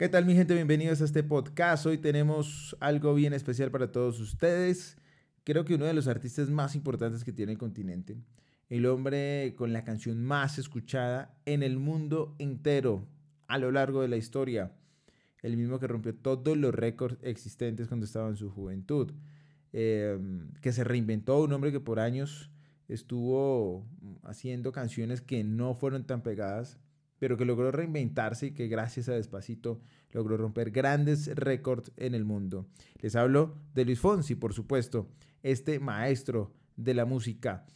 ¿Qué tal mi gente? Bienvenidos a este podcast. Hoy tenemos algo bien especial para todos ustedes. Creo que uno de los artistas más importantes que tiene el continente. El hombre con la canción más escuchada en el mundo entero a lo largo de la historia. El mismo que rompió todos los récords existentes cuando estaba en su juventud. Em, que se reinventó, un hombre que por años estuvo haciendo canciones que no fueron tan pegadas pero que logró reinventarse y que gracias a Despacito logró romper grandes récords en el mundo. Les hablo de Luis Fonsi, por supuesto, este maestro de la música.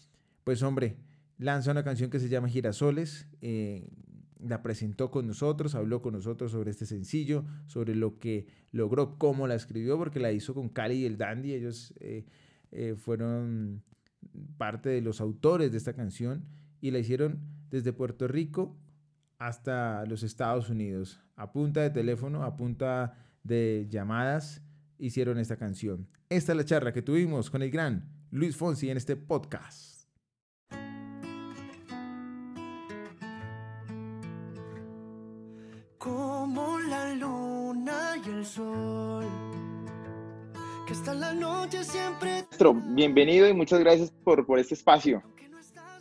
Pues hombre, lanza una canción que se llama Girasoles, eh, la presentó con nosotros, habló con nosotros sobre este sencillo, sobre lo que logró, cómo la escribió, porque la hizo con Cali y el Dandy, ellos eh, eh, fueron parte de los autores de esta canción y la hicieron desde Puerto Rico hasta los Estados Unidos. A punta de teléfono, a punta de llamadas, hicieron esta canción. Esta es la charla que tuvimos con el gran Luis Fonsi en este podcast. Como la luna y el sol, que está la noche siempre. Bienvenido y muchas gracias por, por este espacio.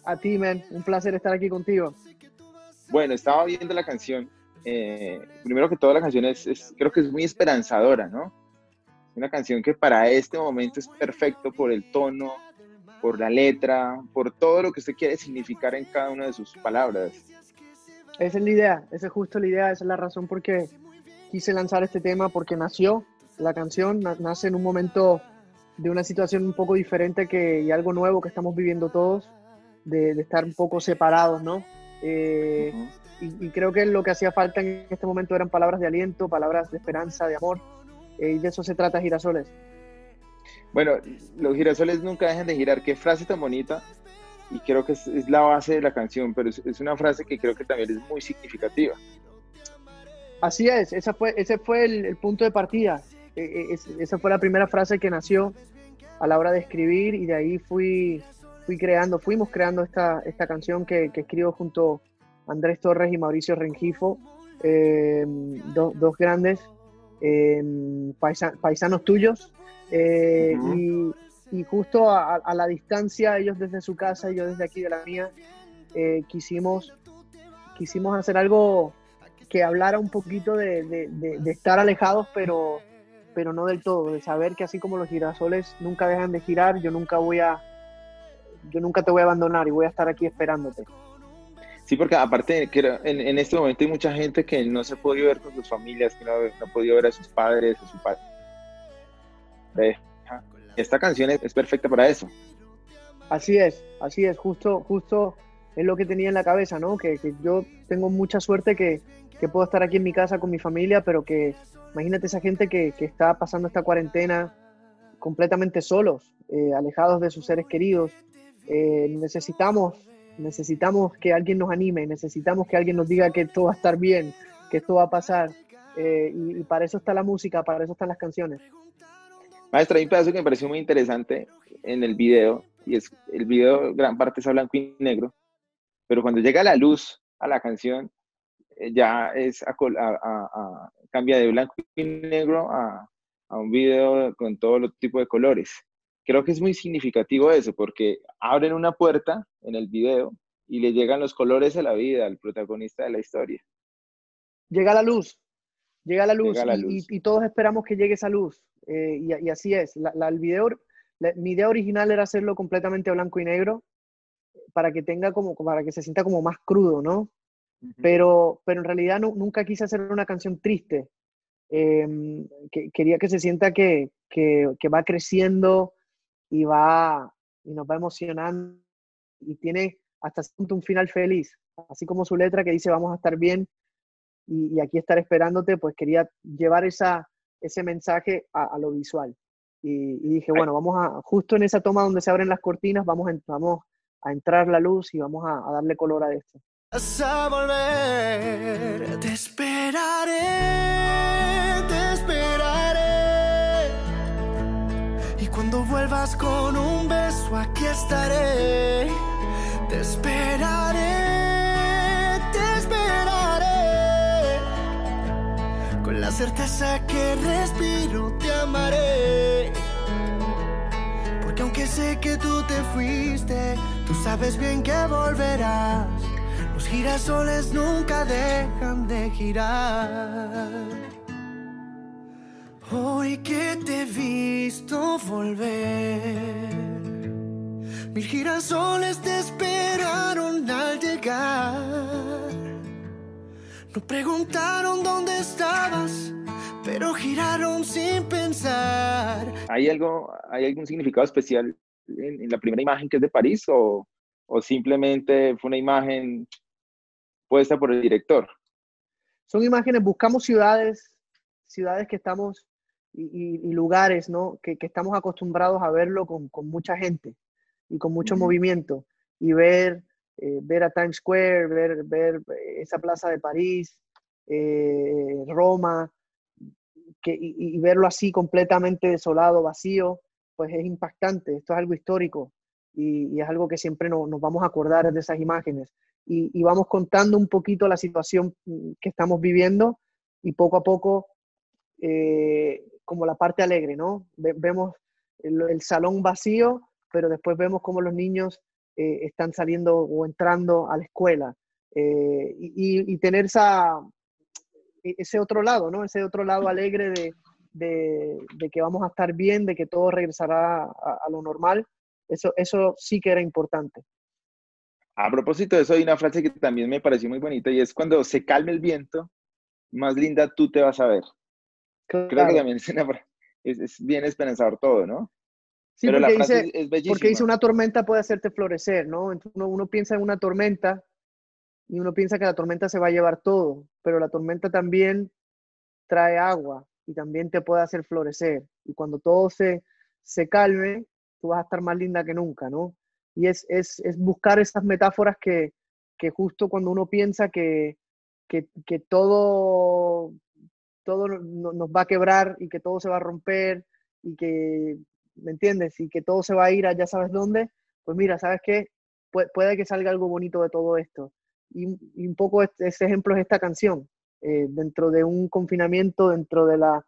A ti, man, un placer estar aquí contigo. Bueno, estaba viendo la canción. Eh, primero que todo, la canción es, creo que es muy esperanzadora, ¿no? Una canción que para este momento es perfecto por el tono, por la letra, por todo lo que usted quiere significar en cada una de sus palabras. Esa es la idea, esa es justo la idea, esa es la razón por qué quise lanzar este tema, porque nació la canción, nace en un momento de una situación un poco diferente que, y algo nuevo que estamos viviendo todos, de, de estar un poco separados, ¿no? Eh, y, creo que lo que hacía falta en este momento eran palabras de aliento, palabras de esperanza, de amor. Eh, y de eso se trata Girasoles. Bueno, los girasoles nunca dejan de girar. Qué frase tan bonita. Y creo que es, la base de la canción, pero es, una frase que creo que también es muy significativa. Así es, esa fue, ese fue el, punto de partida. E, e, esa fue la primera frase que nació a la hora de escribir y de ahí fui fui creando, fuimos creando esta, esta canción que, que escribo junto a Andrés Torres y Mauricio Rengifo, eh, dos grandes eh, paisanos tuyos. Eh, y, y, justo a, a, la distancia, ellos desde su casa y yo desde aquí de la mía, quisimos, quisimos hacer algo que hablara un poquito de, de, de, estar alejados, pero, pero no del todo, de saber que así como los girasoles nunca dejan de girar, yo nunca voy a yo nunca te voy a abandonar y voy a estar aquí esperándote. Sí, porque aparte en, en este momento hay mucha gente que no se ha podido ver con sus familias, que no, ha podido ver a sus padres, a su padre. Esta canción es, perfecta para eso. Así es, así es, justo, justo es lo que tenía en la cabeza, ¿no? Que, yo tengo mucha suerte que, que, puedo estar aquí en mi casa con mi familia, pero que imagínate esa gente que, que está pasando esta cuarentena completamente solos, eh, alejados de sus seres queridos, eh, necesitamos, necesitamos que alguien nos anime, necesitamos que alguien nos diga que todo va a estar bien, que esto va a pasar. Eh, y, para eso está la música, para eso están las canciones. Maestra, hay un pedazo que me pareció muy interesante en el video, y es el video gran parte es a blanco y negro, pero cuando llega la luz a la canción, eh, ya es a, cambia de blanco y negro a, a un video con todo los tipos de colores creo que es muy significativo eso, porque abren una puerta en el video y le llegan los colores a la vida al protagonista de la historia. Llega la luz, llega la luz, Y, todos esperamos que llegue esa luz. Eh, y, así es. La, el video, mi idea original era hacerlo completamente blanco y negro para que tenga como, para que se sienta como más crudo, ¿no? pero, pero en realidad nunca quise hacer una canción triste. Em, que, quería que se sienta que, que, que va creciendo, y va y nos va emocionando y tiene hasta un final feliz, así como su letra que dice vamos a estar bien y, aquí estar esperándote, pues quería llevar esa, ese mensaje a, lo visual. Y, dije, bueno, vamos a, justo en esa toma donde se abren las cortinas, vamos a, vamos a entrar la luz y vamos a, darle color a esto. A volver, te esperaré, Cuando vuelvas con un beso, aquí estaré. Te esperaré, te esperaré. con la certeza que respiro te amaré. Porque aunque sé que tú te fuiste, tú sabes bien que volverás. Los girasoles nunca dejan de girar. Hoy que te he visto volver, mis girasoles te esperaron al llegar. No preguntaron dónde estabas, pero giraron sin pensar. ¿Hay, algo, ¿hay algún significado especial en, la primera imagen que es de París o, o simplemente fue una imagen puesta por el director? Son imágenes, buscamos ciudades, ciudades que estamos y, lugares, ¿no? Que, que, estamos acostumbrados a verlo con, con mucha gente y con mucho movimiento y ver eh, ver a Times Square, ver, ver esa plaza de París, eh, Roma, que, y, verlo así completamente desolado, vacío, pues es impactante. Esto es algo histórico y, es algo que siempre nos vamos a acordar de esas imágenes. Y, vamos contando un poquito la situación que estamos viviendo y poco a poco, eh, como la parte alegre, ¿no? vemos el, salón vacío, pero después vemos cómo los niños eh, están saliendo o entrando a la escuela. Eh, y, tener esa, e, ese otro lado, ¿no? Ese otro lado alegre de, de, que vamos a estar bien, de que todo regresará a, lo normal, eso, eso sí que era importante. A propósito de eso, hay una frase que también me pareció muy bonita y es cuando se calme el viento, más linda tú te vas a ver. Creo que también es, es, es bien esperanzador todo, ¿no? Sí, Pero porque, dice, es, porque dice una tormenta puede hacerte florecer, ¿no? uno, uno, piensa en una tormenta y uno piensa que la tormenta se va a llevar todo, pero la tormenta también trae agua y también te puede hacer florecer. Y cuando todo se, se calme, tú vas a estar más linda que nunca, ¿no? Y es, es, es buscar esas metáforas que, que, justo cuando uno piensa que, que, que todo, todo nos va a quebrar y que todo se va a romper y que ¿me entiendes? Y que todo se va a ir a ya sabes dónde, pues mira, ¿sabes qué? puede que salga algo bonito de todo esto. Y, un poco ese ejemplo es esta canción. Eh, dentro de un confinamiento, dentro de la,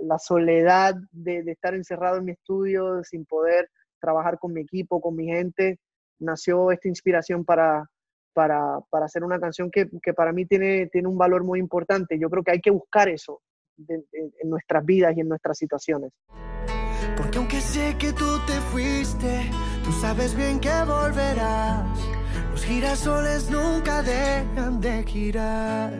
la soledad de, estar encerrado en mi estudio, sin poder trabajar con mi equipo, con mi gente, nació esta inspiración para, para, para hacer una canción que, que, para mí tiene, tiene un valor muy importante. Yo creo que hay que buscar eso en nuestras vidas y en nuestras situaciones. Porque aunque sé que tú te fuiste, tú sabes bien que volverás. Los girasoles nunca dejan de girar.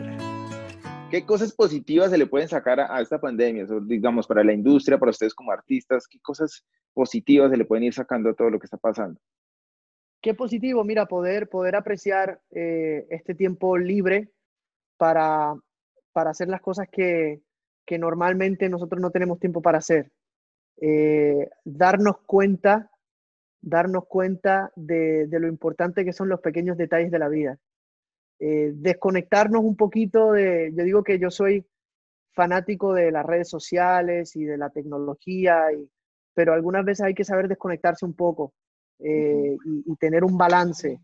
¿Qué cosas positivas se le pueden sacar a, esta pandemia? digamos, para la industria, para ustedes como artistas, ¿qué cosas positivas se le pueden ir sacando a todo lo que está pasando? Qué positivo, mira, poder, poder apreciar eh, este tiempo libre para, para hacer las cosas que, que normalmente nosotros no tenemos tiempo para hacer. Eh, darnos cuenta, darnos cuenta de, lo importante que son los pequeños detalles de la vida. Eh, desconectarnos un poquito de, yo digo que yo soy fanático de las redes sociales y de la tecnología, y, pero algunas veces hay que saber desconectarse un poco eh, y, tener un balance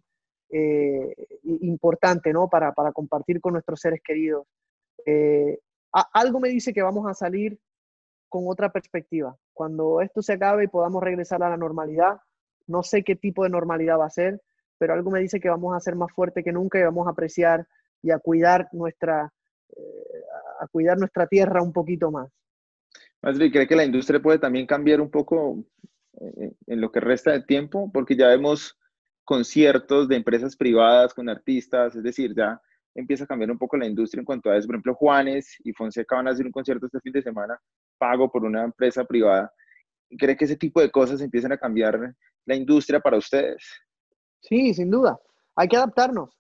importante, ¿no? Para, para, compartir con nuestros seres queridos. algo me dice que vamos a salir con otra perspectiva. Cuando esto se acabe y podamos regresar a la normalidad, no sé qué tipo de normalidad va a ser, pero algo me dice que vamos a ser más fuerte que nunca y vamos a apreciar y a cuidar nuestra, eh, a cuidar nuestra tierra un poquito más. Masri, ¿cree que la industria puede también cambiar un poco eh, en lo que resta de tiempo? Porque ya vemos conciertos de empresas privadas con artistas, es decir, ya empieza a cambiar un poco la industria en cuanto a eso. Por ejemplo, Juanes y Fonseca van a hacer un concierto este fin de semana pago por una empresa privada. ¿Cree que ese tipo de cosas empiezan a cambiar la industria para ustedes? Sí, sin duda. Hay que adaptarnos.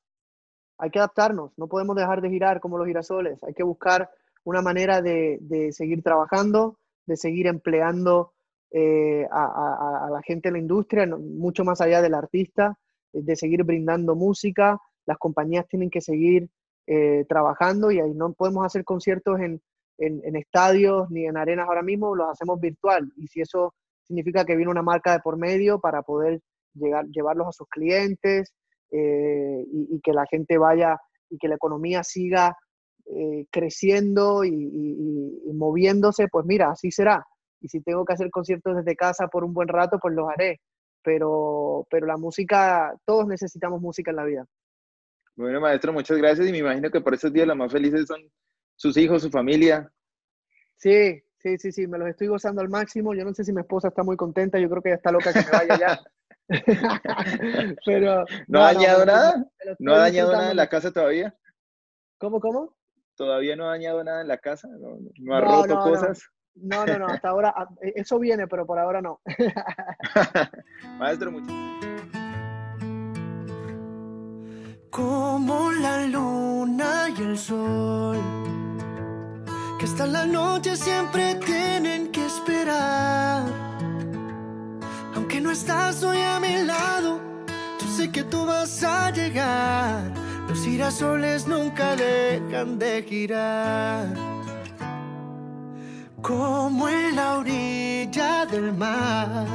Hay que adaptarnos. No podemos dejar de girar como los girasoles. Hay que buscar una manera de, seguir trabajando, de seguir empleando eh, a, la gente en la industria, mucho más allá del artista, de seguir brindando música, las compañías tienen que seguir eh, trabajando y ahí no podemos hacer conciertos en, en, estadios ni en arenas ahora mismo, los hacemos virtual. Y si eso significa que viene una marca de por medio para poder llegar, llevarlos a sus clientes eh, y, que la gente vaya y que la economía siga eh, creciendo y, moviéndose, pues mira, así será. Y si tengo que hacer conciertos desde casa por un buen rato, pues los haré. Pero, pero la música, todos necesitamos música en la vida. Bueno, maestro, muchas gracias y me imagino que por esos días los más felices son sus hijos, su familia. Sí, sí, sí, sí, me los estoy gozando al máximo. Yo no sé si mi esposa está muy contenta, yo creo que ella está loca que me vaya ya. Pero, ¿No, ha dañado nada? ¿No ha dañado nada en la casa todavía? ¿Cómo, cómo? ¿Todavía no ha dañado nada en la casa? ¿No, ha roto cosas? No, no, no, hasta ahora, ah, e, eso viene, pero por ahora no. Maestro, mucho. Como la luna y el sol, que hasta la noche siempre tienen que esperar. Aunque no estás hoy a mi lado, yo sé que tú vas a llegar. Los girasoles nunca dejan de girar. Como en la orilla del mar